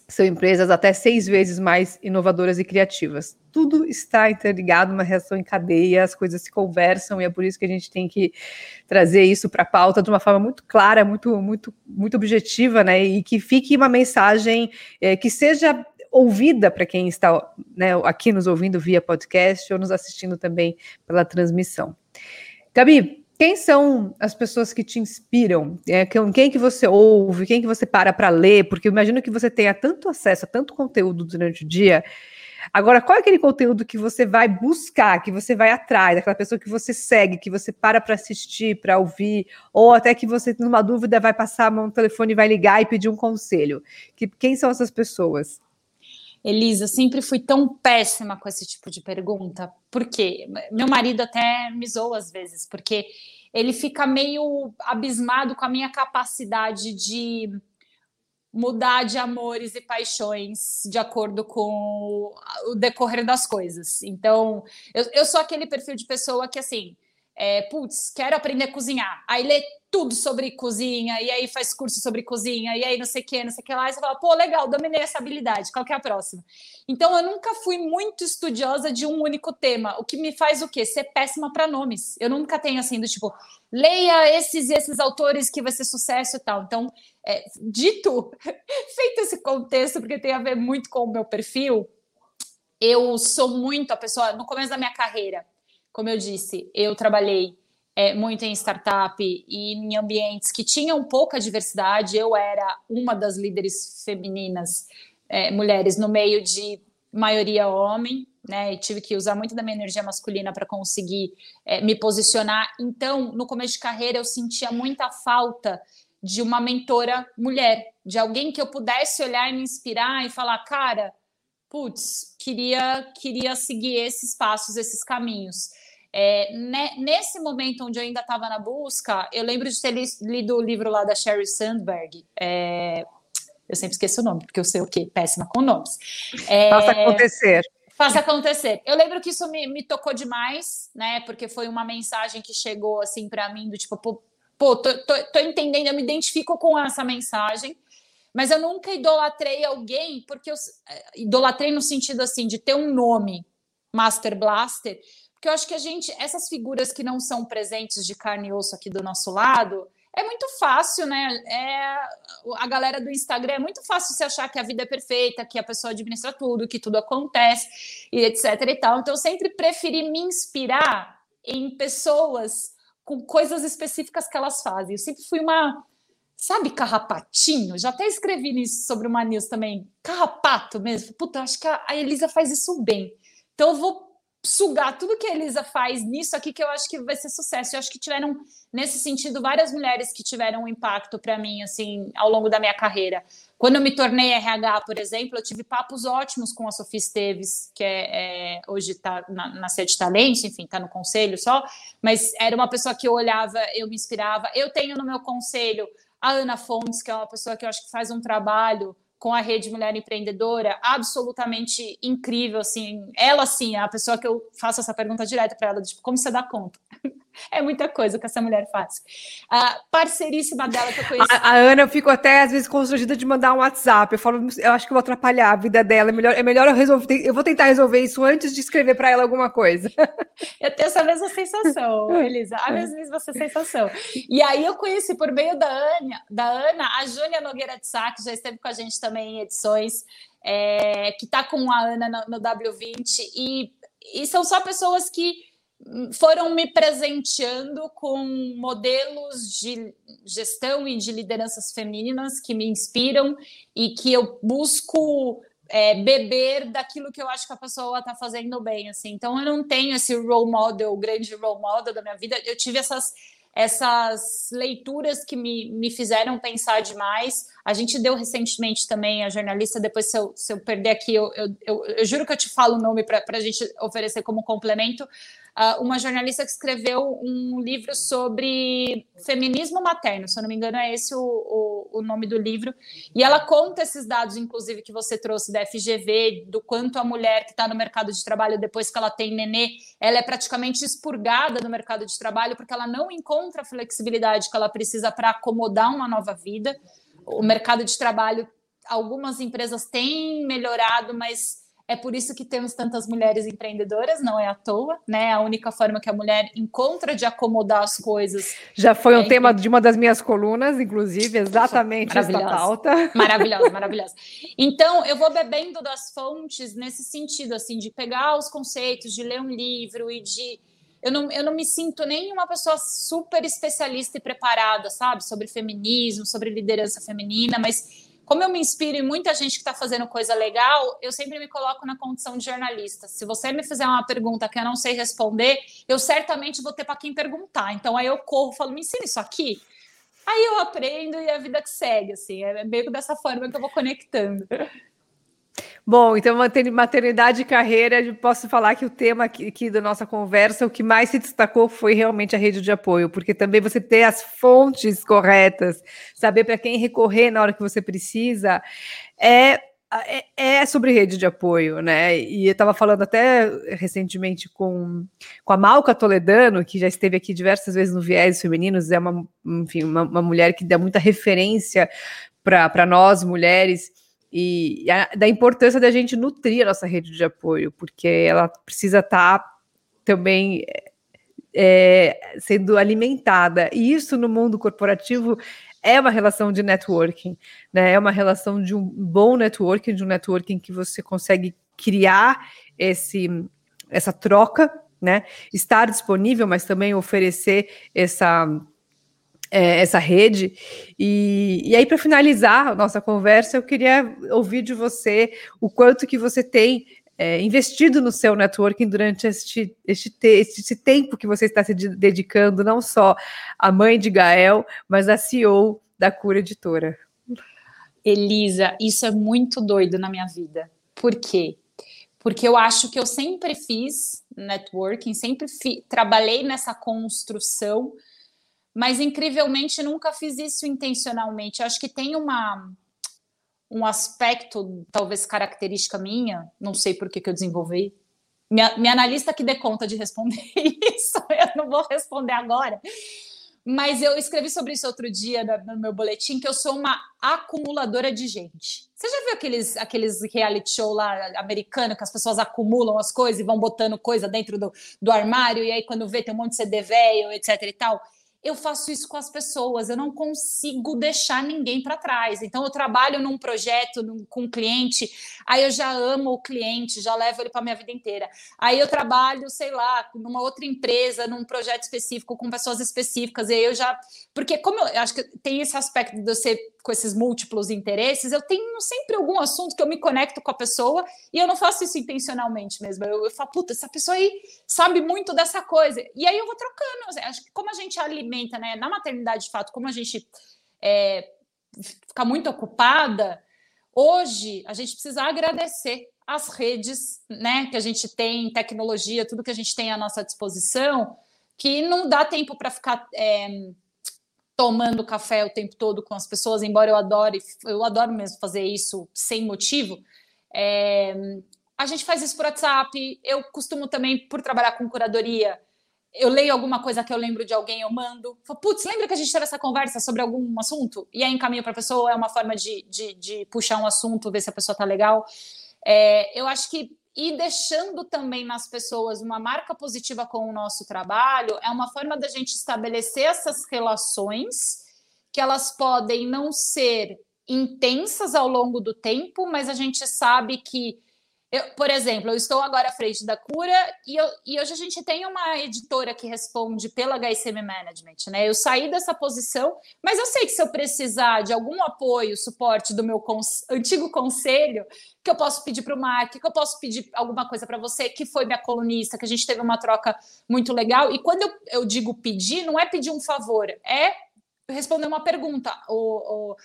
S1: são empresas até seis vezes mais inovadoras e criativas. Tudo está interligado, uma reação em cadeia, as coisas se conversam e é por isso que a gente tem que trazer isso para a pauta de uma forma muito clara, muito, muito, muito objetiva, né? E que fique uma mensagem é, que seja ouvida para quem está né, aqui nos ouvindo via podcast ou nos assistindo também pela transmissão. Gabi, quem são as pessoas que te inspiram? É, quem que você ouve? Quem que você para para ler? Porque eu imagino que você tenha tanto acesso a tanto conteúdo durante o dia. Agora, qual é aquele conteúdo que você vai buscar, que você vai atrás, aquela pessoa que você segue, que você para para assistir, para ouvir, ou até que você, numa dúvida, vai passar a mão no telefone e vai ligar e pedir um conselho? Que, quem são essas pessoas?
S2: Elisa, sempre fui tão péssima com esse tipo de pergunta. Por quê? Meu marido até me zoa às vezes, porque ele fica meio abismado com a minha capacidade de mudar de amores e paixões de acordo com o decorrer das coisas. Então, eu, eu sou aquele perfil de pessoa que, assim, é, putz, quero aprender a cozinhar. Aí lê tudo sobre cozinha, e aí faz curso sobre cozinha, e aí não sei o que, não sei o que lá, e você fala, pô, legal, dominei essa habilidade, qual que é a próxima? Então, eu nunca fui muito estudiosa de um único tema, o que me faz o quê? Ser péssima para nomes. Eu nunca tenho assim, do tipo, leia esses e esses autores que vai ser sucesso e tal. Então, é, dito, feito esse contexto, porque tem a ver muito com o meu perfil, eu sou muito a pessoa, no começo da minha carreira, como eu disse, eu trabalhei é, muito em startup e em ambientes que tinham pouca diversidade. Eu era uma das líderes femininas, é, mulheres, no meio de maioria homem, né? E tive que usar muito da minha energia masculina para conseguir é, me posicionar. Então, no começo de carreira, eu sentia muita falta de uma mentora mulher, de alguém que eu pudesse olhar e me inspirar e falar, cara, putz, queria queria seguir esses passos, esses caminhos. É, né, nesse momento onde eu ainda estava na busca, eu lembro de ter li, lido o livro lá da Sherry Sandberg. É, eu sempre esqueço o nome, porque eu sei o quê? Péssima com nomes.
S1: É, Faça acontecer.
S2: Faça acontecer. Eu lembro que isso me, me tocou demais, né? Porque foi uma mensagem que chegou assim para mim, do tipo, pô, pô tô, tô, tô entendendo, eu me identifico com essa mensagem mas eu nunca idolatrei alguém, porque eu é, idolatrei no sentido assim de ter um nome, Master Blaster, porque eu acho que a gente, essas figuras que não são presentes de carne e osso aqui do nosso lado, é muito fácil, né? É, a galera do Instagram é muito fácil se achar que a vida é perfeita, que a pessoa administra tudo, que tudo acontece e etc e tal. Então eu sempre preferi me inspirar em pessoas com coisas específicas que elas fazem. Eu sempre fui uma, sabe, carrapatinho. Já até escrevi nisso sobre uma news também, carrapato mesmo. Puta, acho que a Elisa faz isso bem. Então eu vou sugar tudo que a Elisa faz nisso aqui que eu acho que vai ser sucesso. Eu acho que tiveram nesse sentido várias mulheres que tiveram um impacto para mim assim ao longo da minha carreira. Quando eu me tornei RH, por exemplo, eu tive papos ótimos com a Sofia Esteves, que é, é hoje está na, na sede Talento, enfim, está no conselho só, mas era uma pessoa que eu olhava, eu me inspirava. Eu tenho no meu conselho a Ana Fontes, que é uma pessoa que eu acho que faz um trabalho com a Rede Mulher Empreendedora, absolutamente incrível, assim, ela sim é a pessoa que eu faço essa pergunta direta para ela, tipo, como você dá conta? é muita coisa que essa mulher faz. A parceiríssima dela que eu conheci.
S1: A, a, Ana, eu fico até às vezes constrangida de mandar um WhatsApp. Eu falo, eu acho que vou atrapalhar a vida dela. É melhor, é melhor eu resolver. Eu vou tentar resolver isso antes de escrever para ela alguma coisa.
S2: eu tenho essa mesma sensação, Elisa. A mesma sensação. E aí eu conheci por meio da Ana, da Ana a Júlia Nogueira de Sá, que já esteve com a gente também em edições. É, que está com a Ana no, no W20, e, e são só pessoas que foram me presenteando com modelos de gestão e de lideranças femininas que me inspiram e que eu busco é, beber daquilo que eu acho que a pessoa está fazendo bem. Assim. Então, eu não tenho esse role model, grande role model da minha vida. Eu tive essas, essas leituras que me, me fizeram pensar demais. A gente deu recentemente também, a jornalista, depois se eu, se eu perder aqui, eu, eu, eu, eu juro que eu te falo o nome para a gente oferecer como complemento uh, uma jornalista que escreveu um livro sobre feminismo materno, se eu não me engano, é esse o, o, o nome do livro. E ela conta esses dados, inclusive, que você trouxe da FGV, do quanto a mulher que está no mercado de trabalho depois que ela tem nenê, ela é praticamente expurgada do mercado de trabalho porque ela não encontra a flexibilidade que ela precisa para acomodar uma nova vida. O mercado de trabalho, algumas empresas têm melhorado, mas é por isso que temos tantas mulheres empreendedoras, não é à toa, né? A única forma que a mulher encontra de acomodar as coisas.
S1: Já foi um é tema de uma das minhas colunas, inclusive, exatamente essa pauta.
S2: Maravilhosa, maravilhosa. Então, eu vou bebendo das fontes nesse sentido, assim, de pegar os conceitos, de ler um livro e de. Eu não, eu não me sinto nem uma pessoa super especialista e preparada, sabe, sobre feminismo, sobre liderança feminina, mas como eu me inspiro em muita gente que está fazendo coisa legal, eu sempre me coloco na condição de jornalista. Se você me fizer uma pergunta que eu não sei responder, eu certamente vou ter para quem perguntar. Então aí eu corro, falo, me ensina isso aqui. Aí eu aprendo e a vida que segue, assim, é meio dessa forma que eu vou conectando.
S1: Bom, então maternidade e carreira, posso falar que o tema aqui, aqui, da nossa conversa, o que mais se destacou foi realmente a rede de apoio, porque também você ter as fontes corretas, saber para quem recorrer na hora que você precisa, é é, é, sobre rede de apoio, né? E eu estava falando até recentemente com, com a Malca Toledano, que já esteve aqui diversas vezes no Viés Femininos, é uma, enfim, uma, uma mulher que dá muita referência para nós, mulheres, e, a, da importância da gente nutrir a nossa rede de apoio, porque ela precisa estar tá também é, sendo alimentada. E isso no mundo corporativo é uma relação de networking, né? É uma relação de um bom networking, de um networking que você consegue criar esse, essa troca, né? Estar disponível, mas também oferecer essa é, essa rede. E, e aí, para finalizar a nossa conversa, eu queria ouvir de você o quanto que você tem é, investido no seu networking durante este, este, este, tempo que você está se dedicando, não só à mãe de Gael, mas à CEO da Cura Editora.
S2: Elisa, isso é muito doido na minha vida. Por quê? Porque eu acho que eu sempre fiz networking, sempre fi, trabalhei nessa construção, mas incrivelmente nunca fiz isso intencionalmente. Eu acho que tem uma um aspecto, talvez característica minha, não sei por que, que eu desenvolvi. Minha, minha analista que dê conta de responder isso, eu não vou responder agora. Mas eu escrevi sobre isso outro dia no meu boletim, que eu sou uma acumuladora de gente. Você já viu aqueles, aqueles reality show lá americano que as pessoas acumulam as coisas e vão botando coisa dentro do, do armário, e aí quando vê tem um monte de CD velho, etc e tal? Eu faço isso com as pessoas, eu não consigo deixar ninguém para trás. Então, eu trabalho num projeto num, com um cliente, aí eu já amo o cliente, já levo ele para minha vida inteira. Aí eu trabalho, sei lá, numa outra empresa, num projeto específico, com pessoas específicas, e aí eu já. Porque, como eu, eu acho que tem esse aspecto de você com esses múltiplos interesses, eu tenho sempre algum assunto que eu me conecto com a pessoa e eu não faço isso intencionalmente mesmo. Eu, eu falo, puta, essa pessoa aí sabe muito dessa coisa. E aí eu vou trocando. Acho que como a gente alimenta, né, na maternidade, de fato, como a gente é, fica muito ocupada, hoje a gente precisa agradecer as redes, né, que a gente tem, tecnologia, tudo que a gente tem à nossa disposição, que não dá tempo para ficar. É, tomando café o tempo todo com as pessoas, embora eu adore, eu adoro mesmo fazer isso sem motivo. É, a gente faz isso por WhatsApp. Eu costumo também, por trabalhar com curadoria, eu leio alguma coisa que eu lembro de alguém, eu mando. Putz, lembra que a gente teve essa conversa sobre algum assunto? E aí encaminho para a pessoa, é uma forma de, de, de, puxar um assunto, ver se a pessoa tá legal. É, eu acho que e deixando também nas pessoas uma marca positiva com o nosso trabalho, é uma forma da gente estabelecer essas relações que elas podem não ser intensas ao longo do tempo, mas a gente sabe que eu, por exemplo, eu estou agora à frente da cura e, eu, e hoje a gente tem uma editora que responde pela HSM Management, né? Eu saí dessa posição, mas eu sei que se eu precisar de algum apoio, suporte do meu cons antigo conselho, que eu posso pedir para o Mark, que eu posso pedir alguma coisa para você, que foi minha colunista, que a gente teve uma troca muito legal. E quando eu, eu digo pedir, não é pedir um favor, é responder uma pergunta. O, o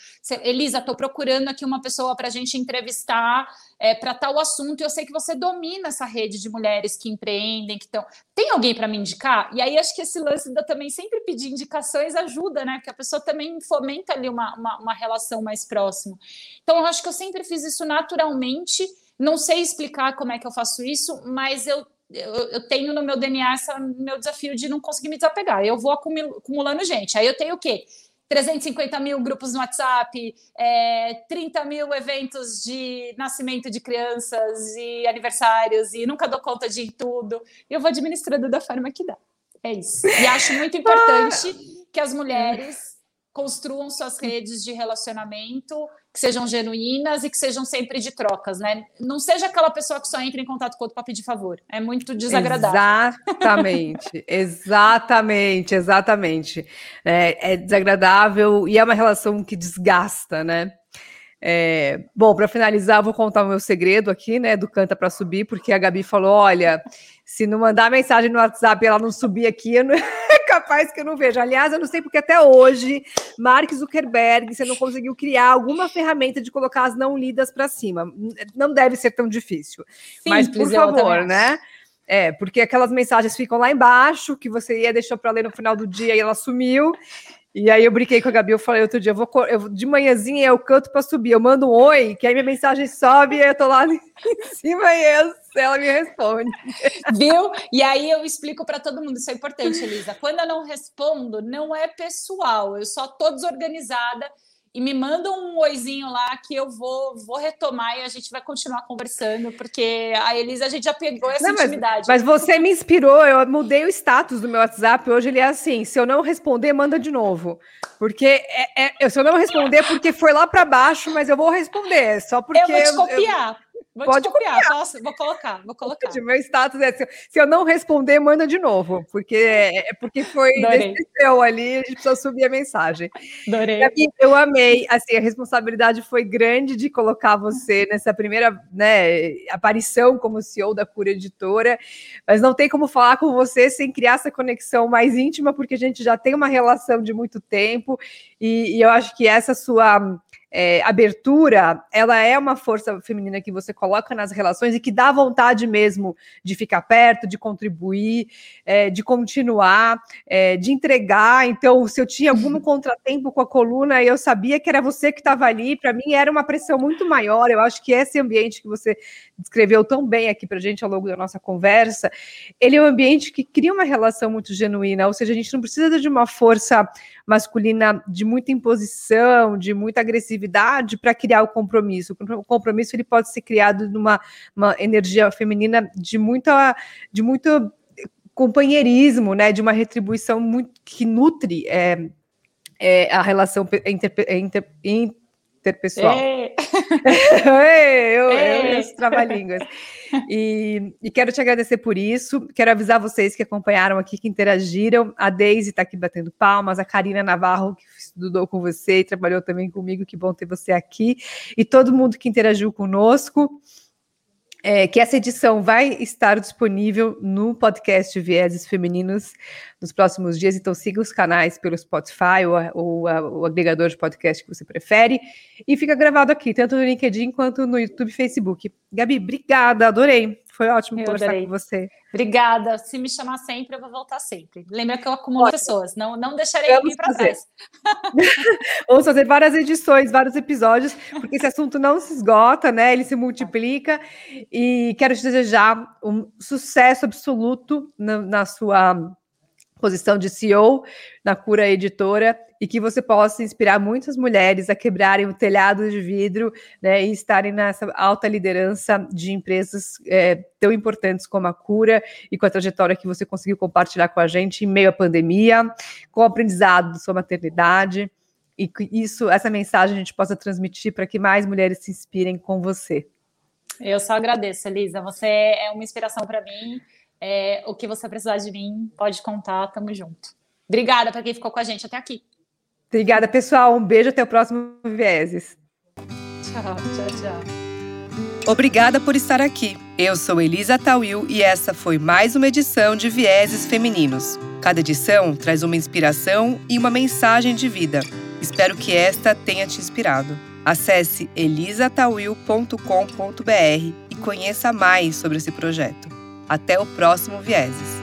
S2: Elisa, estou procurando aqui uma pessoa para a gente entrevistar é, para tal assunto. E eu sei que você domina essa rede de mulheres que empreendem, que estão. Tem alguém para me indicar? E aí acho que esse lance da também sempre pedir indicações ajuda, né? Porque a pessoa também fomenta ali uma, uma, uma relação mais próxima. Então, eu acho que eu sempre fiz isso naturalmente. Não sei explicar como é que eu faço isso, mas eu eu, eu, tenho no meu DNA esse meu desafio de não conseguir me desapegar. Eu vou acumulando gente. Aí eu tenho o quê? 350 mil grupos no WhatsApp, é, 30 mil eventos de nascimento de crianças e aniversários, e nunca dou conta de tudo. Eu vou administrando da forma que dá. É isso. E acho muito importante que as mulheres construam suas redes de relacionamento que sejam genuínas e que sejam sempre de trocas, né? Não seja aquela pessoa que só entra em contato com outro para pedir favor. É muito desagradável.
S1: Exatamente, exatamente, exatamente. É, é, desagradável e é uma relação que desgasta, né? É, bom, para finalizar, vou contar o meu segredo aqui, né, do Canta para Subir, porque a Gabi falou: olha, se não mandar mensagem no WhatsApp e ela não subir aqui, não... é capaz que eu não veja. Aliás, eu não sei porque até hoje, Mark Zuckerberg, você não conseguiu criar alguma ferramenta de colocar as não lidas para cima. Não deve ser tão difícil. Simples, Mas, por favor, né? É, porque aquelas mensagens ficam lá embaixo, que você ia deixar para ler no final do dia e ela sumiu. E aí eu brinquei com a Gabi, eu falei outro dia, eu vou eu, de manhãzinha eu canto para subir, eu mando um oi, que aí minha mensagem sobe e eu tô lá em cima e eu, ela me responde.
S2: Viu? E aí eu explico para todo mundo, isso é importante, Elisa. Quando eu não respondo, não é pessoal, eu só tô desorganizada e me manda um oizinho lá que eu vou, vou retomar e a gente vai continuar conversando, porque a Elisa a gente já pegou essa não, intimidade.
S1: Mas, mas, você me inspirou, eu mudei o status do meu WhatsApp, hoje ele é assim, se eu não responder, manda de novo. Porque é, é, se eu não responder, é porque foi lá para baixo, mas eu vou responder, só porque... Eu
S2: vou te copiar. Eu, Vou Pode copiar, copiar. Posso? Vou colocar, vou colocar.
S1: Meu status é se, se eu não responder, manda de novo, porque é, é porque foi seu ali, a gente precisa subir a mensagem.
S2: Adorei.
S1: Eu amei, assim, a responsabilidade foi grande de colocar você nessa primeira né, aparição como CEO da Cura Editora, mas não tem como falar com você sem criar essa conexão mais íntima, porque a gente já tem uma relação de muito tempo, e, e eu acho que essa sua é, abertura, ela é uma força feminina que você coloca nas relações e que dá vontade mesmo de ficar perto, de contribuir, é, de continuar, é, de entregar. Então, se eu tinha algum contratempo com a coluna, eu sabia que era você que estava ali. Para mim, era uma pressão muito maior. Eu acho que esse ambiente que você descreveu tão bem aqui para a gente ao longo da nossa conversa, ele é um ambiente que cria uma relação muito genuína. Ou seja, a gente não precisa de uma força masculina de muita imposição, de muita agressividade para criar o compromisso. O compromisso ele pode ser criado numa energia feminina de muita, de muito companheirismo, né, de uma retribuição muito que nutre é, é, a relação inter, inter, interpessoal. É. eu, eu, eu trabalhinhas. E, e, quero te agradecer por isso. Quero avisar vocês que acompanharam aqui, que interagiram. A Deise está aqui batendo palmas, a Karina Navarro, que estudou com você e trabalhou também comigo. Que bom ter você aqui. E todo mundo que interagiu conosco é, que essa edição vai estar disponível no podcast Vieses Femininos nos próximos dias, então siga os canais pelo Spotify ou, ou a, o agregador de podcast que você prefere, e fica gravado aqui, tanto no LinkedIn quanto no YouTube e Facebook. Gabi, obrigada, adorei. Foi ótimo eu conversar adorei. com você.
S2: Obrigada. Se me chamar sempre, eu vou voltar sempre. Lembra que eu acumulo ótimo. pessoas, não, não deixarei Vamos para trás.
S1: Vamos fazer várias edições, vários episódios, porque esse assunto não se esgota, né? Ele se multiplica. E quero te desejar um sucesso absoluto na, na sua posição de CEO na Cura Editora e que você possa inspirar muitas mulheres a quebrarem o telhado de vidro né, e estarem nessa alta liderança de empresas é, tão importantes como a Cura e com a trajetória que você conseguiu compartilhar com a gente em meio à pandemia, com o aprendizado da sua maternidade e que isso, essa mensagem a gente possa transmitir para que mais mulheres se inspirem com você.
S2: Eu só agradeço, Elisa. Você é uma inspiração para mim. É, o que você precisar de mim, pode contar, tamo junto. Obrigada para quem ficou com a gente até aqui.
S1: Obrigada, pessoal. Um beijo até o próximo Vieses.
S2: Tchau, tchau, tchau.
S1: Obrigada por estar aqui. Eu sou Elisa Tawil e essa foi mais uma edição de Vieses Femininos. Cada edição traz uma inspiração e uma mensagem de vida. Espero que esta tenha te inspirado. Acesse elisatawil.com.br e conheça mais sobre esse projeto. Até o próximo Vieses.